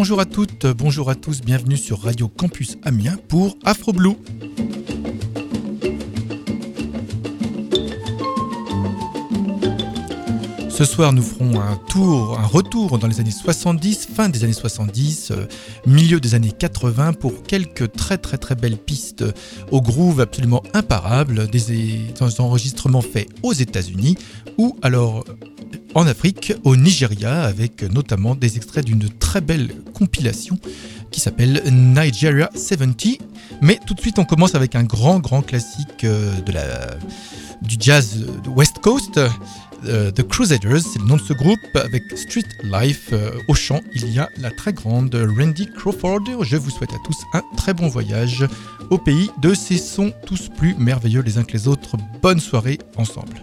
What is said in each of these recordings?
Bonjour à toutes, bonjour à tous, bienvenue sur Radio Campus Amiens pour Afro Blue. Ce soir, nous ferons un tour, un retour dans les années 70, fin des années 70, euh, milieu des années 80 pour quelques très très très belles pistes au groove absolument imparable, des, enregistrements faits aux États-Unis ou alors en Afrique, au Nigeria, avec notamment des extraits d'une très belle compilation qui s'appelle Nigeria 70. Mais tout de suite, on commence avec un grand grand classique euh, de la, du jazz West Coast. Euh, The Crusaders, c'est le nom de ce groupe, avec Street Life. Euh, au chant, il y a la très grande Randy Crawford. Je vous souhaite à tous un très bon voyage au pays de ces sons tous plus merveilleux les uns que les autres. Bonne soirée ensemble.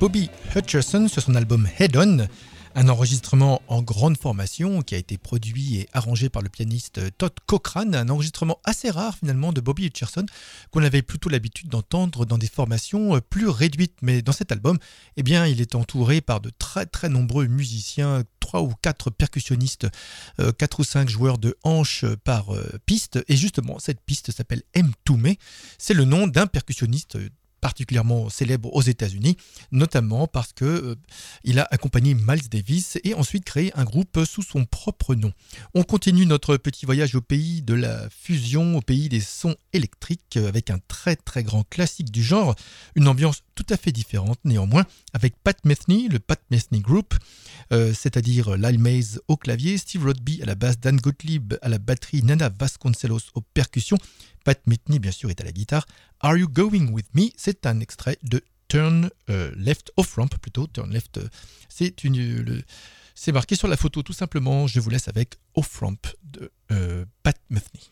Bobby Hutcherson sur son album Head On, un enregistrement en grande formation qui a été produit et arrangé par le pianiste Todd Cochrane, un enregistrement assez rare finalement de Bobby Hutcherson qu'on avait plutôt l'habitude d'entendre dans des formations plus réduites. Mais dans cet album, eh bien, il est entouré par de très très nombreux musiciens, trois ou quatre percussionnistes, euh, quatre ou cinq joueurs de hanches par euh, piste. Et justement, cette piste s'appelle M. Toomey. C'est le nom d'un percussionniste particulièrement célèbre aux États-Unis, notamment parce que euh, il a accompagné Miles Davis et ensuite créé un groupe sous son propre nom. On continue notre petit voyage au pays de la fusion, au pays des sons électriques, avec un très très grand classique du genre, une ambiance tout à fait différente néanmoins, avec Pat Metheny, le Pat Metheny Group, euh, c'est-à-dire Lyle Mays au clavier, Steve Rodby à la basse, Dan Gottlieb à la batterie, Nana Vasconcelos aux percussions, Pat Metheny, bien sûr, est à la guitare. Are You Going With Me? Un extrait de Turn euh, Left Off Ramp, plutôt. Turn Left, c'est c'est marqué sur la photo, tout simplement. Je vous laisse avec Off Ramp de euh, Pat Metheny.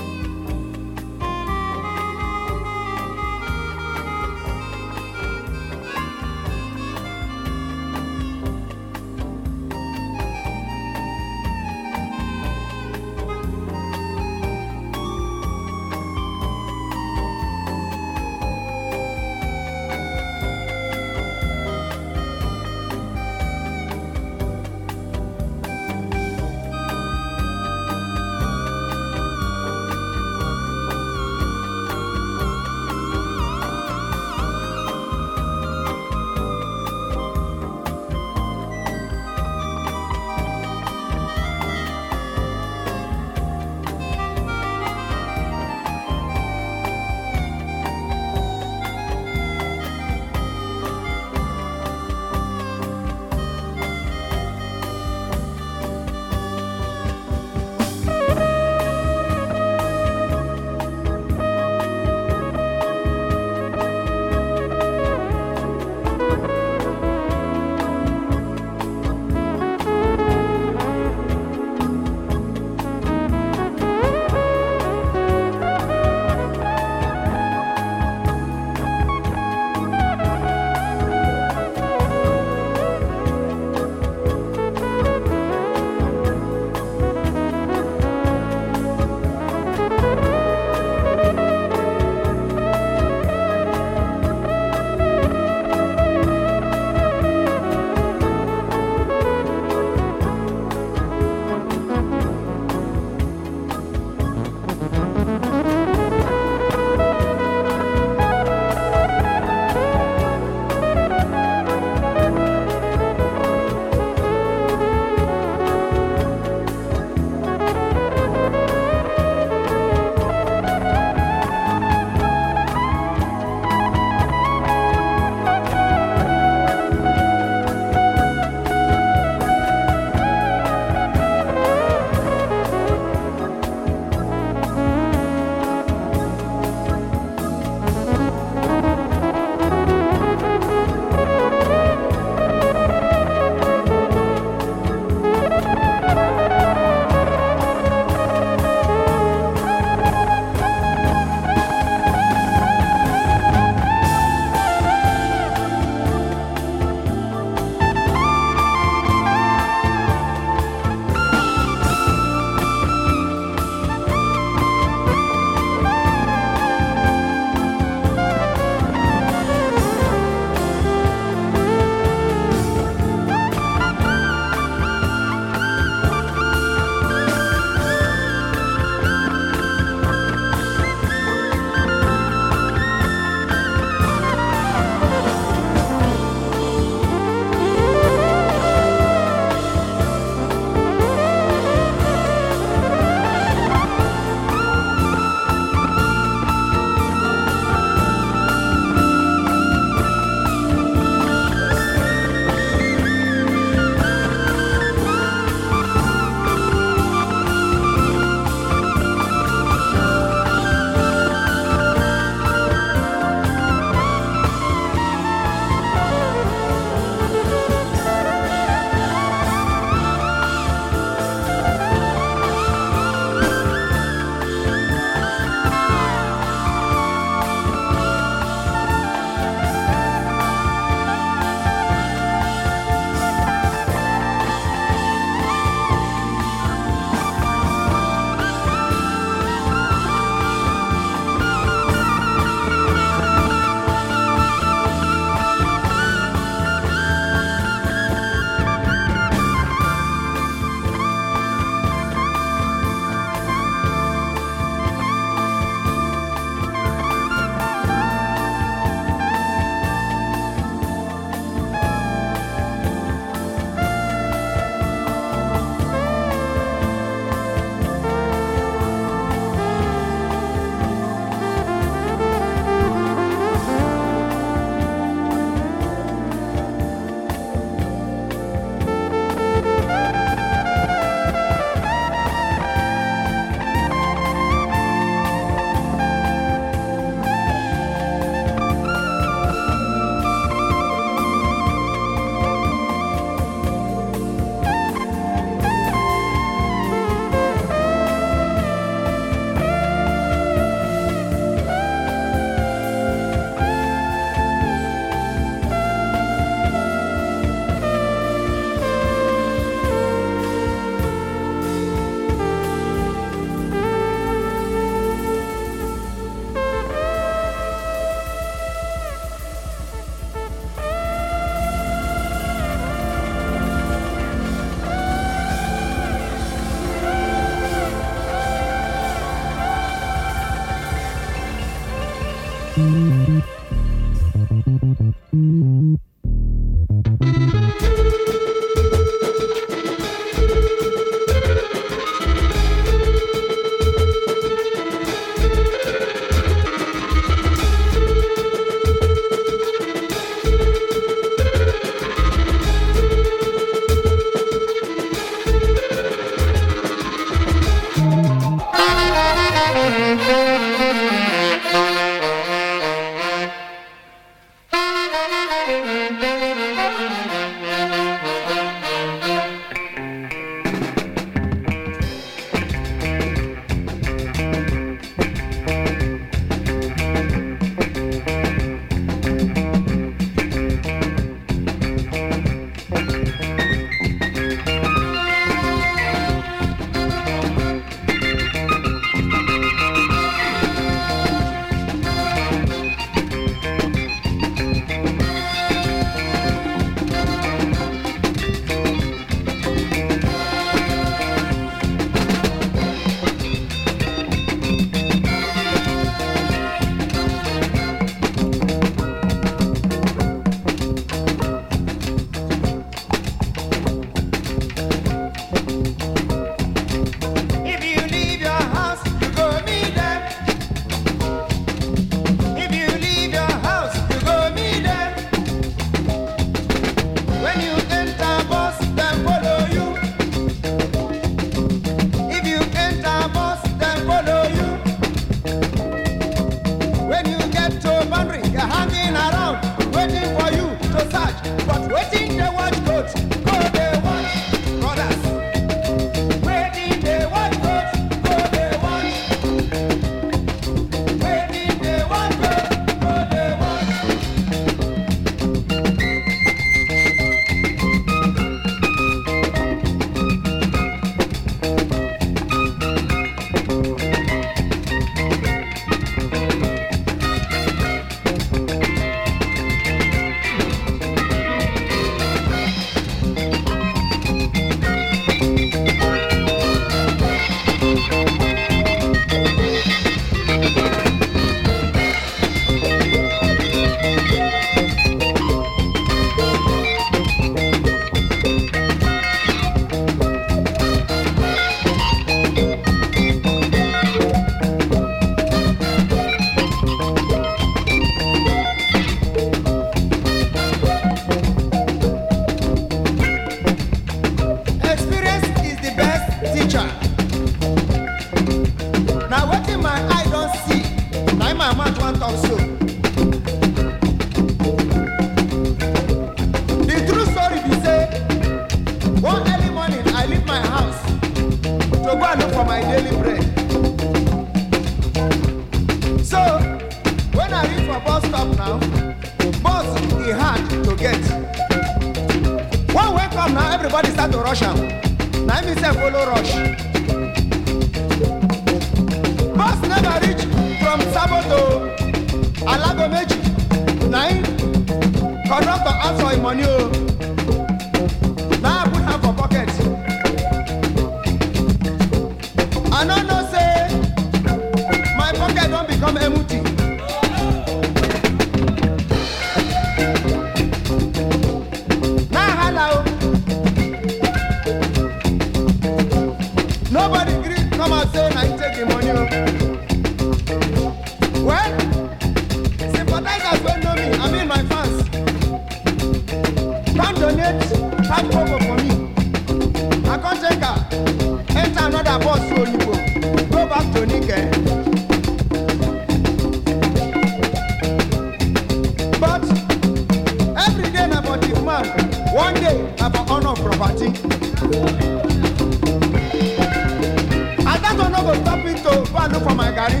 I don't one go stop me to go and for my garri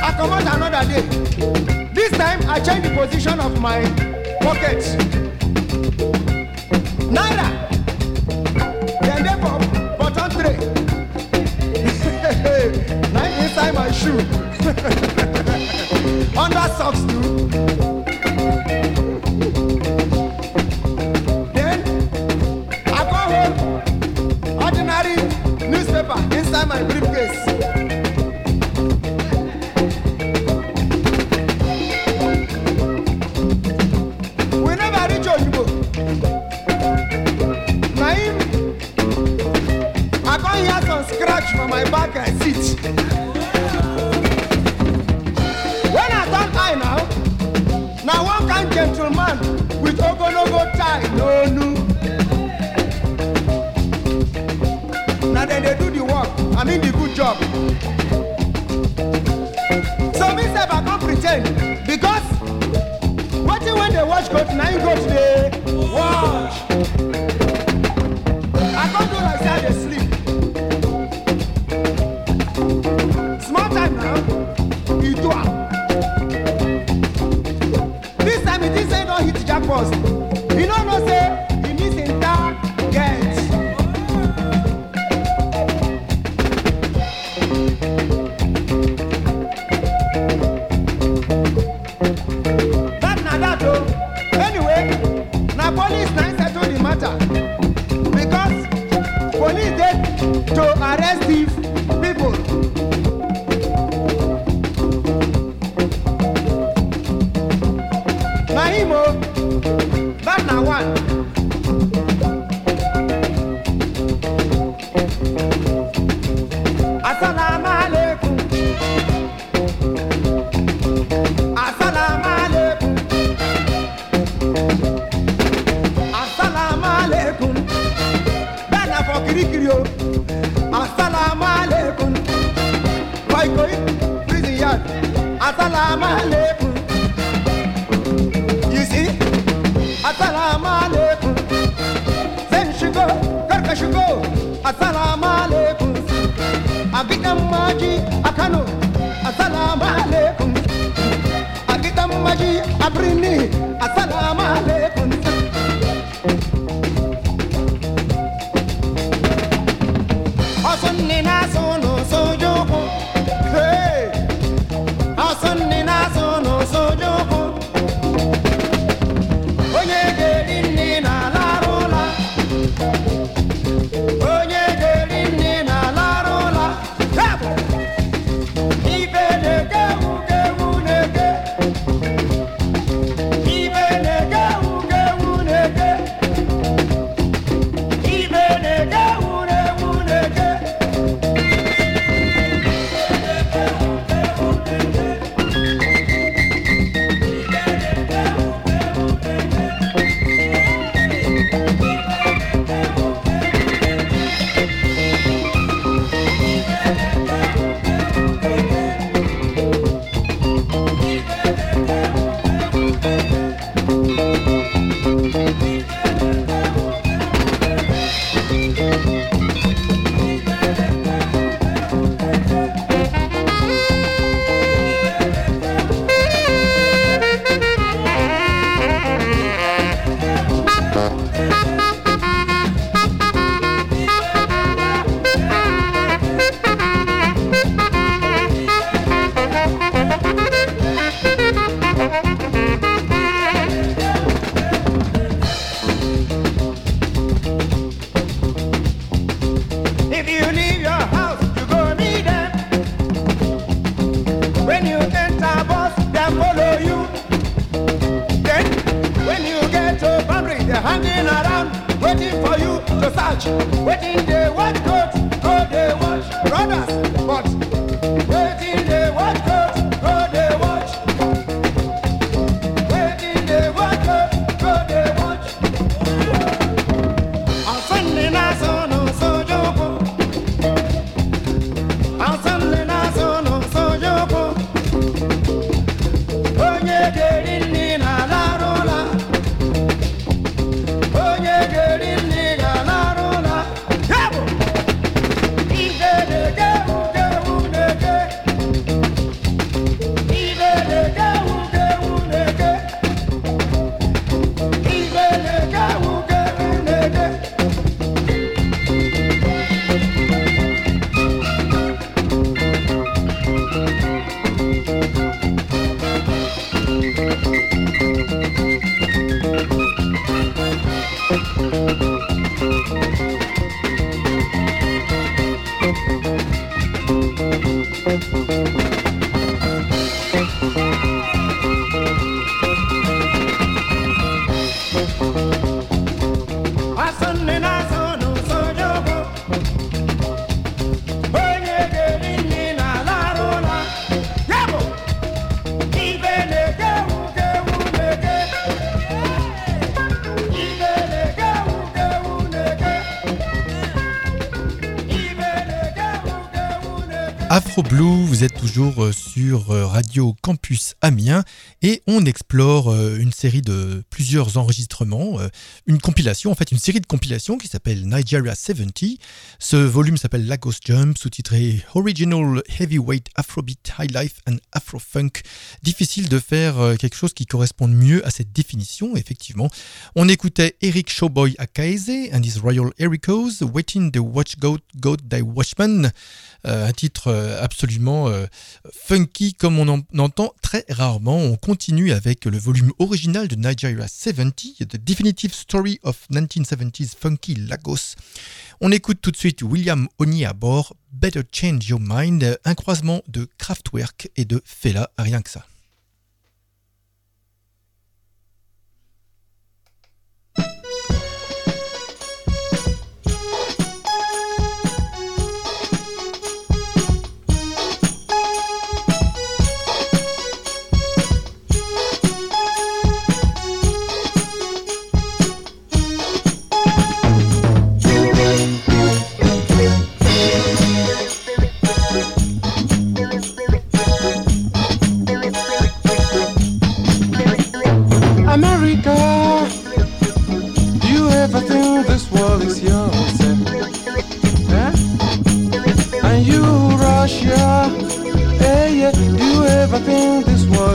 i come comot another day. This time i change the position of my pocket. Naira dem they for button tray Nine inside my shoe. Under socks too. Toujours euh, sur euh, Radio Campus Amiens et on explore euh, une série de plusieurs enregistrements, une compilation, en fait une série de compilations qui s'appelle Nigeria 70. Ce volume s'appelle Lagos Jump, sous-titré Original Heavyweight Afrobeat High Life and Afro-Funk. Difficile de faire quelque chose qui corresponde mieux à cette définition, effectivement. On écoutait Eric Showboy Akaeze and his Royal Ericos, Waiting the Watch Goat, Goat Thy Watchman. un titre euh, absolument euh, funky comme on en entend très rarement. Continue avec le volume original de Nigeria 70, The Definitive Story of 1970s Funky Lagos. On écoute tout de suite William Oni à bord, Better Change Your Mind, un croisement de Kraftwerk et de Fela, rien que ça.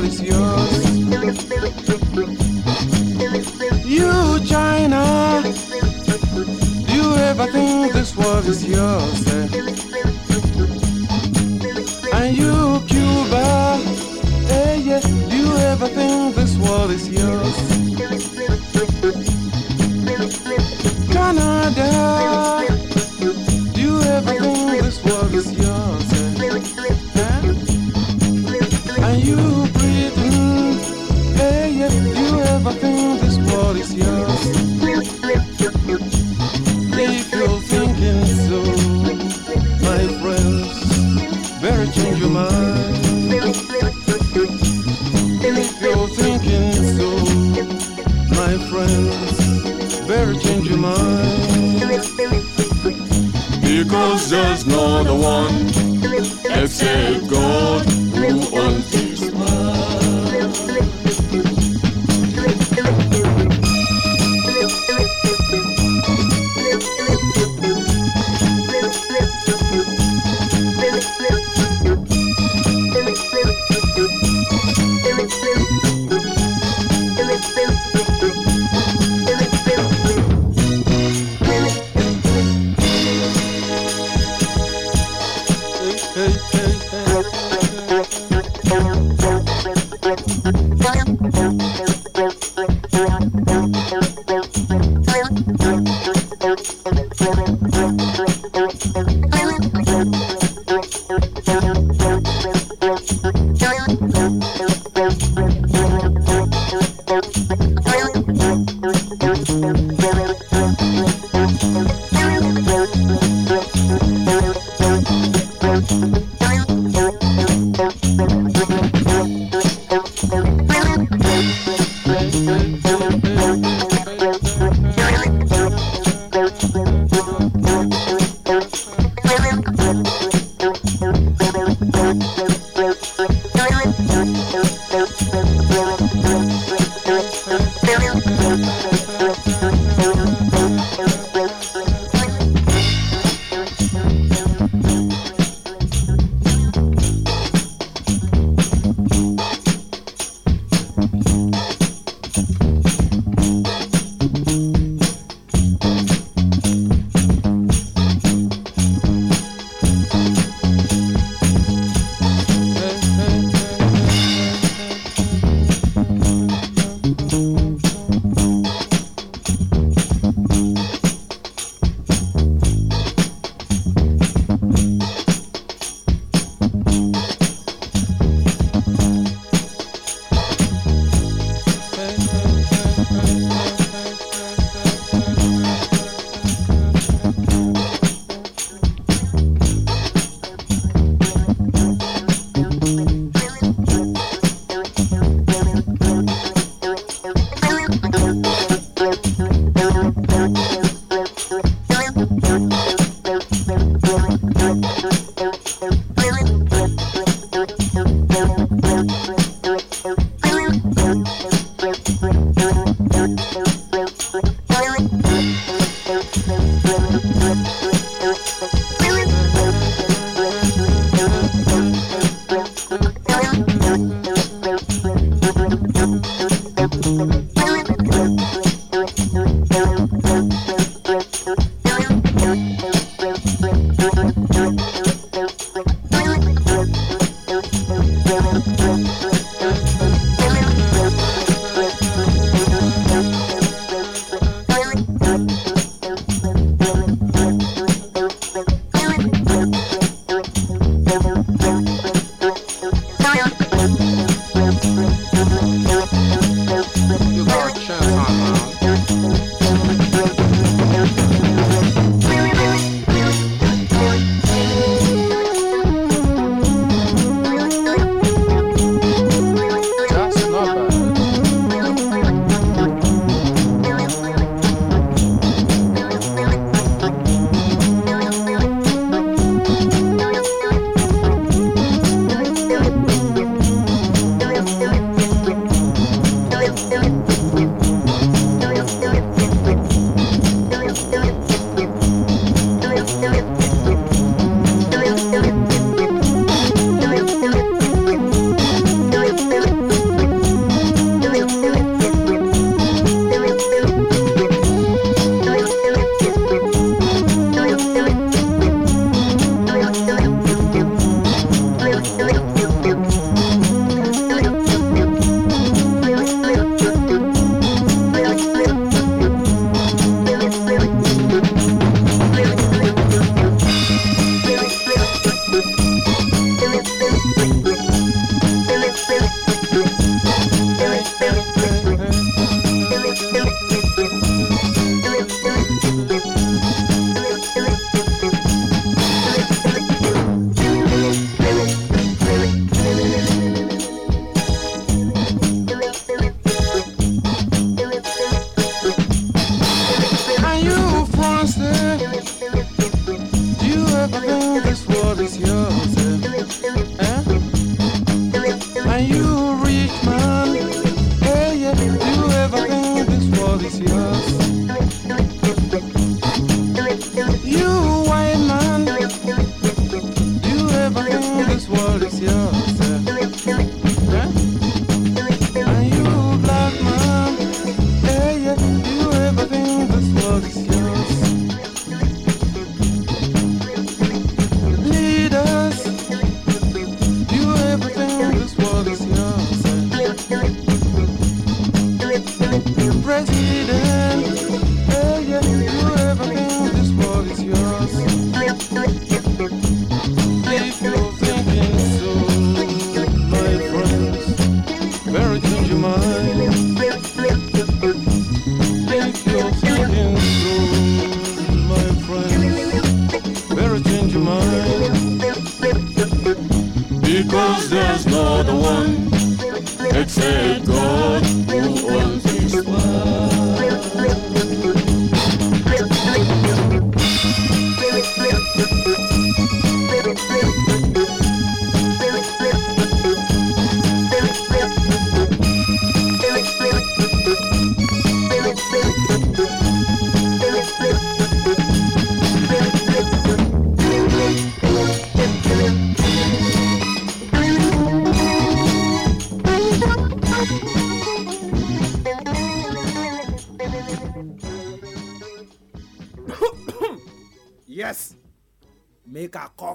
is yours. You, China, do you ever think this world is yours? Eh? And you, Cuba, eh, yeah, do you ever think this world is yours? codición.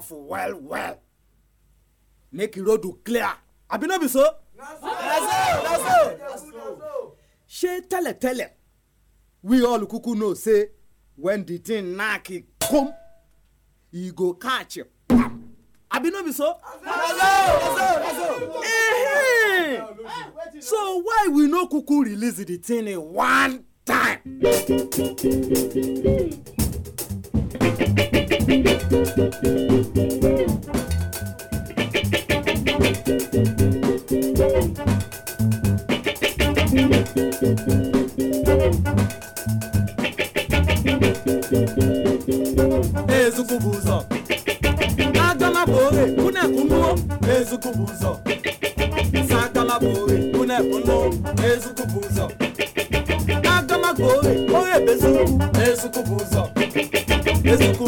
Cough well well make the road clear abi no be so. ṣé tẹ́lẹ̀tẹ́lẹ̀ we all kuku know say when the thing knack e come e go catch pam abi no be so. Ehem. so why we no kuku release the thing in one time. ezukubuzo. Agalabore kunekunluo ezukubuzo. Sagalabore kunekunluo ezukubuzo. Agalagbore oyebezuku ezukubuzo. Ezuku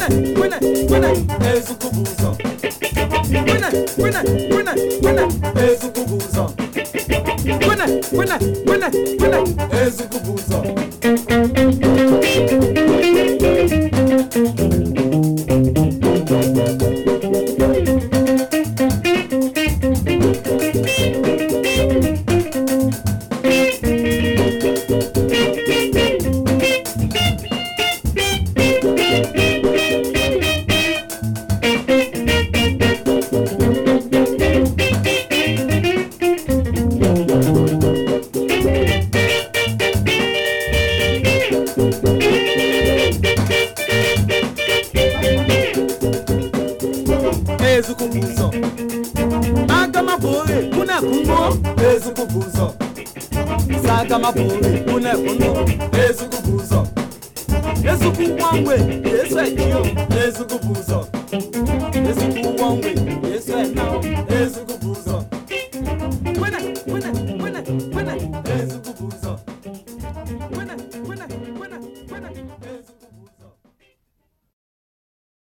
Winner, winner, winner, és o cubuzão. Winner, winner, winner, winner, és o cubuzão. Winner, winner, winner, winner, és o cubuzão.